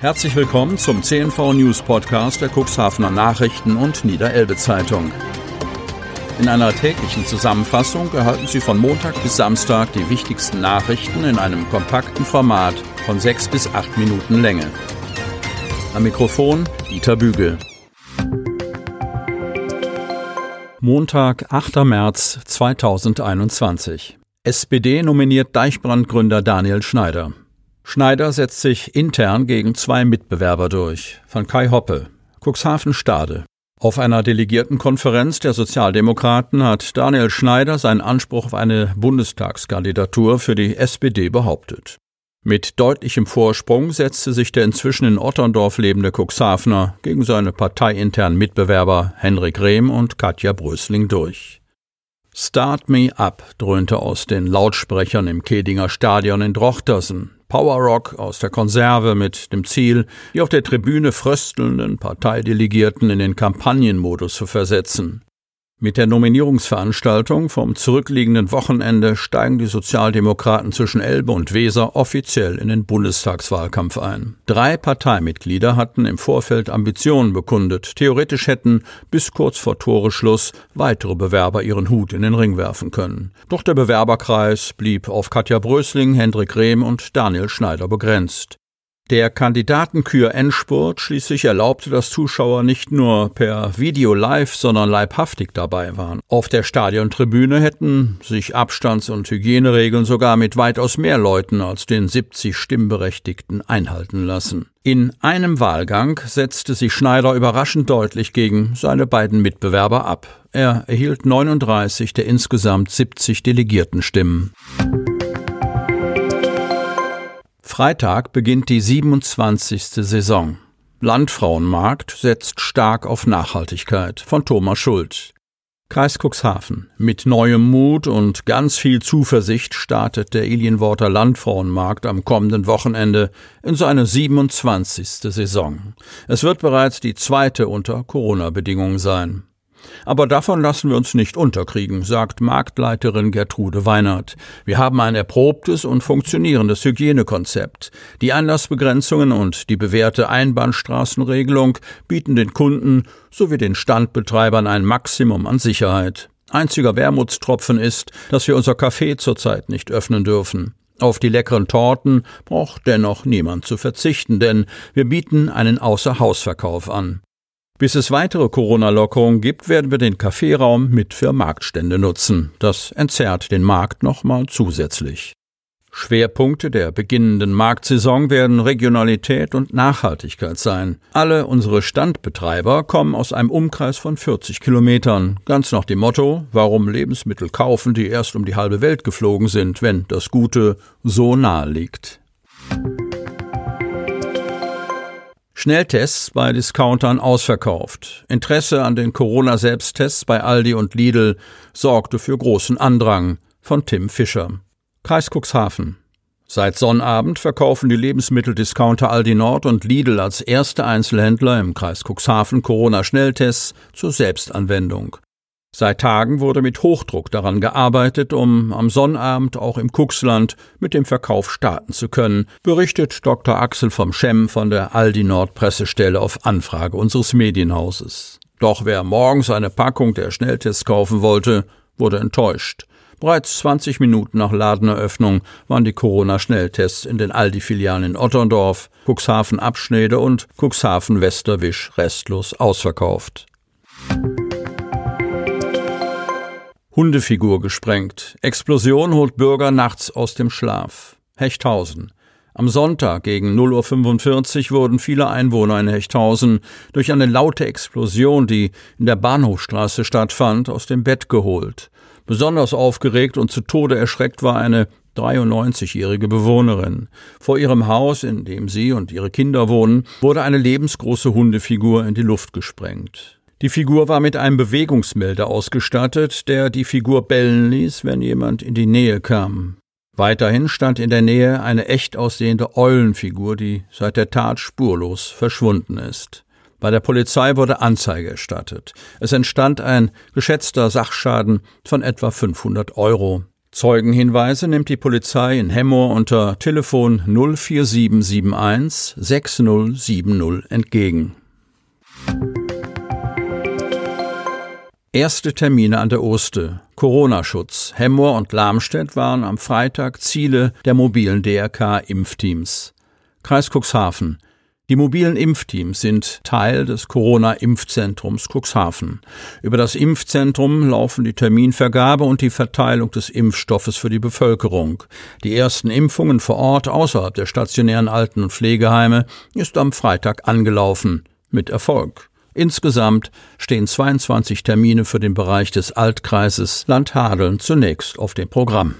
Herzlich willkommen zum CNV News Podcast der Cuxhavener Nachrichten und Niederelbe Zeitung. In einer täglichen Zusammenfassung erhalten Sie von Montag bis Samstag die wichtigsten Nachrichten in einem kompakten Format von sechs bis acht Minuten Länge. Am Mikrofon Dieter Bügel. Montag, 8. März 2021. SPD nominiert Deichbrandgründer Daniel Schneider. Schneider setzt sich intern gegen zwei Mitbewerber durch. Von Kai Hoppe. Cuxhaven Stade. Auf einer Delegiertenkonferenz der Sozialdemokraten hat Daniel Schneider seinen Anspruch auf eine Bundestagskandidatur für die SPD behauptet. Mit deutlichem Vorsprung setzte sich der inzwischen in Otterndorf lebende Cuxhavener gegen seine parteiinternen Mitbewerber Henrik Rehm und Katja Brösling durch. Start me up dröhnte aus den Lautsprechern im Kedinger Stadion in Drochtersen. Powerrock aus der Konserve mit dem Ziel, die auf der Tribüne fröstelnden Parteidelegierten in den Kampagnenmodus zu versetzen. Mit der Nominierungsveranstaltung vom zurückliegenden Wochenende steigen die Sozialdemokraten zwischen Elbe und Weser offiziell in den Bundestagswahlkampf ein. Drei Parteimitglieder hatten im Vorfeld Ambitionen bekundet. Theoretisch hätten bis kurz vor Toreschluss weitere Bewerber ihren Hut in den Ring werfen können. Doch der Bewerberkreis blieb auf Katja Brösling, Hendrik Rehm und Daniel Schneider begrenzt. Der Kandidatenkür-Endspurt schließlich erlaubte, dass Zuschauer nicht nur per Video live, sondern leibhaftig dabei waren. Auf der Stadiontribüne hätten sich Abstands- und Hygieneregeln sogar mit weitaus mehr Leuten als den 70 Stimmberechtigten einhalten lassen. In einem Wahlgang setzte sich Schneider überraschend deutlich gegen seine beiden Mitbewerber ab. Er erhielt 39 der insgesamt 70 Delegiertenstimmen. Freitag beginnt die 27. Saison. Landfrauenmarkt setzt stark auf Nachhaltigkeit von Thomas Schuld. Kreis Cuxhaven. Mit neuem Mut und ganz viel Zuversicht startet der Ilienworter Landfrauenmarkt am kommenden Wochenende in seine 27. Saison. Es wird bereits die zweite unter Corona-Bedingungen sein. Aber davon lassen wir uns nicht unterkriegen, sagt Marktleiterin Gertrude Weinert. Wir haben ein erprobtes und funktionierendes Hygienekonzept. Die Anlassbegrenzungen und die bewährte Einbahnstraßenregelung bieten den Kunden sowie den Standbetreibern ein Maximum an Sicherheit. Einziger Wermutstropfen ist, dass wir unser Café zurzeit nicht öffnen dürfen. Auf die leckeren Torten braucht dennoch niemand zu verzichten, denn wir bieten einen Außerhausverkauf an. Bis es weitere Corona-Lockerungen gibt, werden wir den Kaffeeraum mit für Marktstände nutzen. Das entzerrt den Markt nochmal zusätzlich. Schwerpunkte der beginnenden Marktsaison werden Regionalität und Nachhaltigkeit sein. Alle unsere Standbetreiber kommen aus einem Umkreis von 40 Kilometern. Ganz nach dem Motto, warum Lebensmittel kaufen, die erst um die halbe Welt geflogen sind, wenn das Gute so nahe liegt. Schnelltests bei Discountern ausverkauft. Interesse an den Corona-Selbsttests bei Aldi und Lidl sorgte für großen Andrang von Tim Fischer. Kreis Cuxhaven. Seit Sonnabend verkaufen die Lebensmitteldiscounter Aldi Nord und Lidl als erste Einzelhändler im Kreis Cuxhaven Corona-Schnelltests zur Selbstanwendung. Seit Tagen wurde mit Hochdruck daran gearbeitet, um am Sonnabend auch im Kuxland mit dem Verkauf starten zu können, berichtet Dr. Axel vom Schemm von der Aldi Nord Pressestelle auf Anfrage unseres Medienhauses. Doch wer morgens eine Packung der Schnelltests kaufen wollte, wurde enttäuscht. Bereits 20 Minuten nach Ladeneröffnung waren die Corona-Schnelltests in den Aldi-Filialen in Otterndorf, Cuxhaven-Abschnede und Cuxhaven-Westerwisch restlos ausverkauft. Hundefigur gesprengt. Explosion holt Bürger nachts aus dem Schlaf. Hechthausen. Am Sonntag gegen 0.45 Uhr wurden viele Einwohner in Hechthausen durch eine laute Explosion, die in der Bahnhofstraße stattfand, aus dem Bett geholt. Besonders aufgeregt und zu Tode erschreckt war eine 93-jährige Bewohnerin. Vor ihrem Haus, in dem sie und ihre Kinder wohnen, wurde eine lebensgroße Hundefigur in die Luft gesprengt. Die Figur war mit einem Bewegungsmelder ausgestattet, der die Figur bellen ließ, wenn jemand in die Nähe kam. Weiterhin stand in der Nähe eine echt aussehende Eulenfigur, die seit der Tat spurlos verschwunden ist. Bei der Polizei wurde Anzeige erstattet. Es entstand ein geschätzter Sachschaden von etwa 500 Euro. Zeugenhinweise nimmt die Polizei in Hemmoor unter Telefon 04771 6070 entgegen. Erste Termine an der Oste. Corona-Schutz. Hemmoor und Lamstedt waren am Freitag Ziele der mobilen DRK-Impfteams. Kreis Cuxhaven. Die mobilen Impfteams sind Teil des Corona-Impfzentrums Cuxhaven. Über das Impfzentrum laufen die Terminvergabe und die Verteilung des Impfstoffes für die Bevölkerung. Die ersten Impfungen vor Ort außerhalb der stationären Alten- und Pflegeheime ist am Freitag angelaufen. Mit Erfolg. Insgesamt stehen 22 Termine für den Bereich des Altkreises Land Hadeln zunächst auf dem Programm.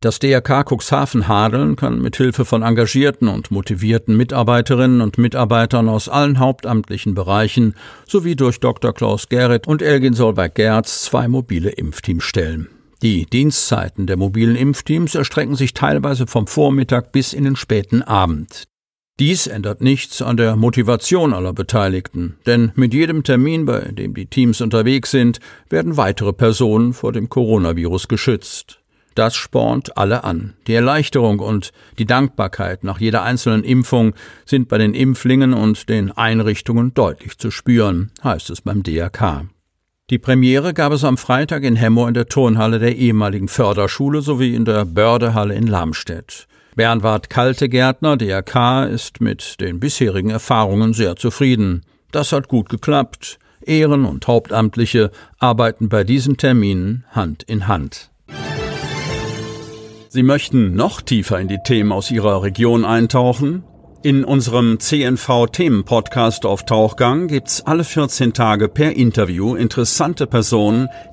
Das DRK Cuxhaven Hadeln kann mit Hilfe von engagierten und motivierten Mitarbeiterinnen und Mitarbeitern aus allen hauptamtlichen Bereichen sowie durch Dr. Klaus Gerrit und Elgin Solberg-Gerz zwei mobile Impfteams stellen. Die Dienstzeiten der mobilen Impfteams erstrecken sich teilweise vom Vormittag bis in den späten Abend. Dies ändert nichts an der Motivation aller Beteiligten, denn mit jedem Termin, bei dem die Teams unterwegs sind, werden weitere Personen vor dem Coronavirus geschützt. Das spornt alle an. Die Erleichterung und die Dankbarkeit nach jeder einzelnen Impfung sind bei den Impflingen und den Einrichtungen deutlich zu spüren, heißt es beim DRK. Die Premiere gab es am Freitag in Hemmo in der Turnhalle der ehemaligen Förderschule sowie in der Bördehalle in Lamstedt. Bernward Kaltegärtner, DRK, ist mit den bisherigen Erfahrungen sehr zufrieden. Das hat gut geklappt. Ehren- und Hauptamtliche arbeiten bei diesen Terminen Hand in Hand. Sie möchten noch tiefer in die Themen aus Ihrer Region eintauchen? In unserem CNV-Themen-Podcast auf Tauchgang gibt's alle 14 Tage per Interview interessante Personen,